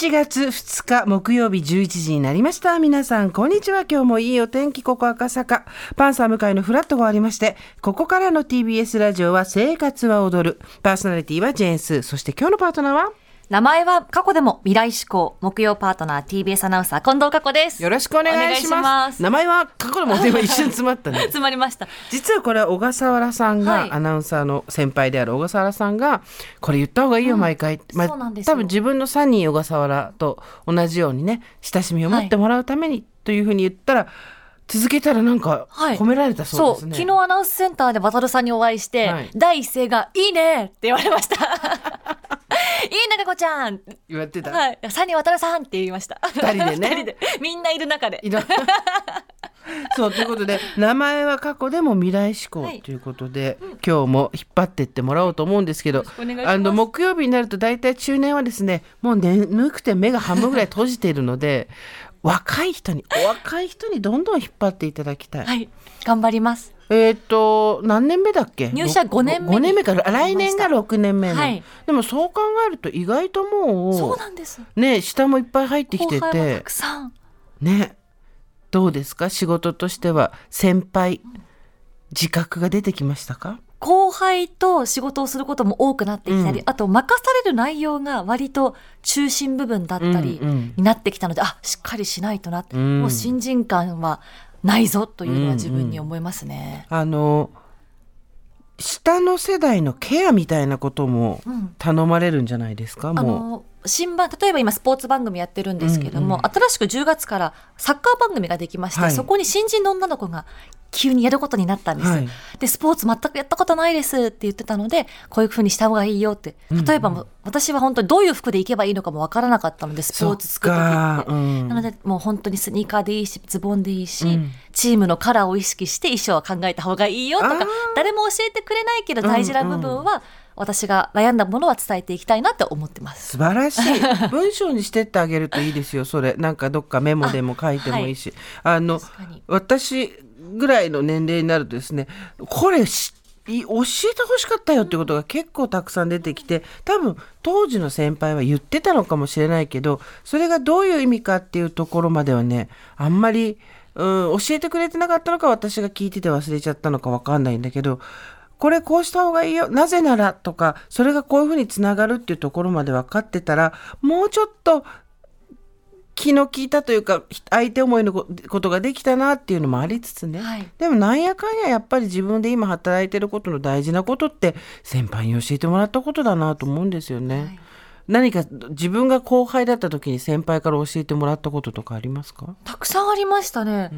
11月2日木曜日11時になりました。皆さん、こんにちは。今日もいいお天気、ここ赤坂。パンサー向かいのフラットがありまして、ここからの TBS ラジオは生活は踊る。パーソナリティはジェンス。そして今日のパートナーは？名前は過去でも未来志向木曜パートナー TBS アナウンサー近藤佳子です。よろしくお願いします。名前は過去でもでも一瞬詰まったね。詰まりました。実はこれは小笠原さんが、はい。アナウンサーの先輩である小笠原さんがこれ言った方がいいよ、毎回、まあそうなんですよ。多分自分のサニー小笠原と同じようにね親しみを持ってもらうために、というふうに言ったら続けたらなんかはい。褒められたそうですね、昨日アナウンスセンターで渡さんにお会いして、はい。第一声が「いいね!」って言われましたいいね佳子ちゃん。言われてた、はい。サニー渡さんって言いました。二人でね。二人で。みんないる中で。そうということで名前は過去でも未来志向はい。ということで、今日も引っ張ってってもらおうと思うんですけどあの木曜日になると大体中年はですねもう眠くて目が半分ぐらい閉じているので若い人にお若い人にどんどん引っ張っていただきたい。はい。頑張りますえっ、と何年目だっけ？入社五年目に5年目から来年が6年目はい。でもそう考えると意外ともうそうなんです。ね下もいっぱい入ってきて後輩もてたくさん。ね。どうですか？仕事としては先輩自覚が出てきましたか？後輩と仕事をすることも多くなってきたり、うん。あと任される内容が割と中心部分だったりうんうん。になってきたので、あしっかりしないとなって、うん。もう新人感はないぞというのは自分に思いますね。あの下の世代のケアみたいなこともうん。頼まれるんじゃないですか？あもの新番例えば今スポーツ番組やってるんですけども、うんうん新しく10月からサッカー番組ができまして、はい。そこに新人の女の子が急にやることになったんです、はい。でスポーツ全くやったことないですって言ってたのでこういうふうにした方がいいよって。例えばもう、私は本当にどういう服で行けばいいのかもわからなかったのでスポーツ作って。うん。なのでもう本当にスニーカーでいいしズボンでいいし、うん。チームのカラーを意識して衣装は考えた方がいいよとか誰も教えてくれないけど大事な部分は、私が悩んだものは伝えていきたいなって思ってます。素晴らしい。文章にしてってあげるといいですよそれ。なんかどっかメモでも書いてもいいし。あ,、の確かに。私ぐらいの年齢になるとですねこれしい教えてほしかったよってことが結構たくさん出てきて多分当時の先輩は言ってたのかもしれないけどそれがどういう意味かっていうところまではねあんまり、うん、教えてくれてなかったのか私が聞いてて忘れちゃったのかわかんないんだけどこれこうした方がいいよ。なぜならとかそれがこういうふうにつながるっていうところまで分かってたらもうちょっと気の利いたというか相手思いのこことができたなっていうのもありつつね、はい。でもなんやかんややっぱり自分で今働いてることの大事なことって先輩に教えてもらったことだなと思うんですよね。はい。何か自分が後輩だった時に先輩から教えてもらったこととかありますか、たくさんありましたね。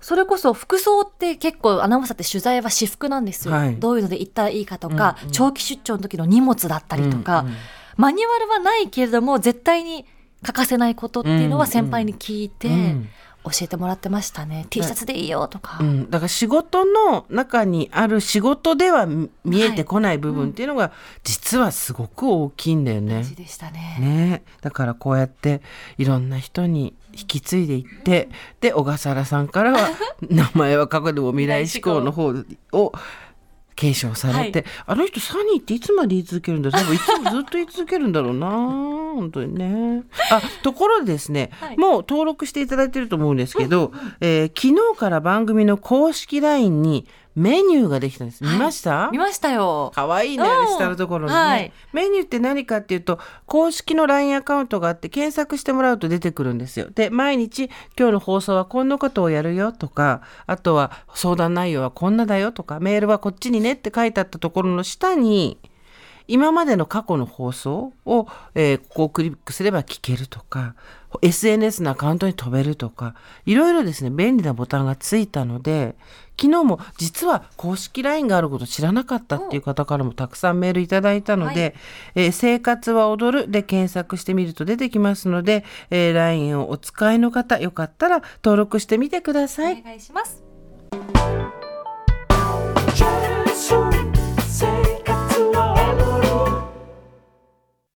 それこそ服装って結構アナウンサーって取材は私服なんですよ。はいどういうので行ったらいいかとか、うんうん長期出張の時の荷物だったりとか、うんうんマニュアルはないけれども絶対に欠かせないことっていうのは先輩に聞いてうん教えてもらってましたね。T シャツでいいよとか。うん、だから仕事の中にある仕事では見見えてこない部分っていうのが実はすごく大きいんだよね大。事でしたね。ねだからこうやっていろんな人に引き継いでいってで小笠原さんからは 名前は過去でも未来志向の方を継承されて、あの人サニーっていつまで言い続けるんだ 多分いつもずっと言い続けるんだろうな。本当にね。あところでですね、はい。もう登録していただいてると思うんですけど、えー昨日から番組の公式 LINE にメニューができたんです。見ました、見ましたよ。かわいいね、下のところにね、はい。メニューって何かっていうと、公式の LINE アカウントがあって、検索してもらうと出てくるんですよ。で、毎日、今日の放送はこんなことをやるよとか、あとは相談内容はこんなだよとか、メールはこっちにねって書いてあったところの下に、今までの過去の放送を、えーここをクリックすれば聞けるとか、SNS のアカウントに飛べるとか、いろいろですね、便利なボタンがついたので、昨日も実は公式 LINE があること知らなかったっていう方からもたくさんメールいただいたので、はいえー生活は踊るで検索してみると出てきますので、えー LINE をお使いの方、よかったら登録してみてください。お願いします。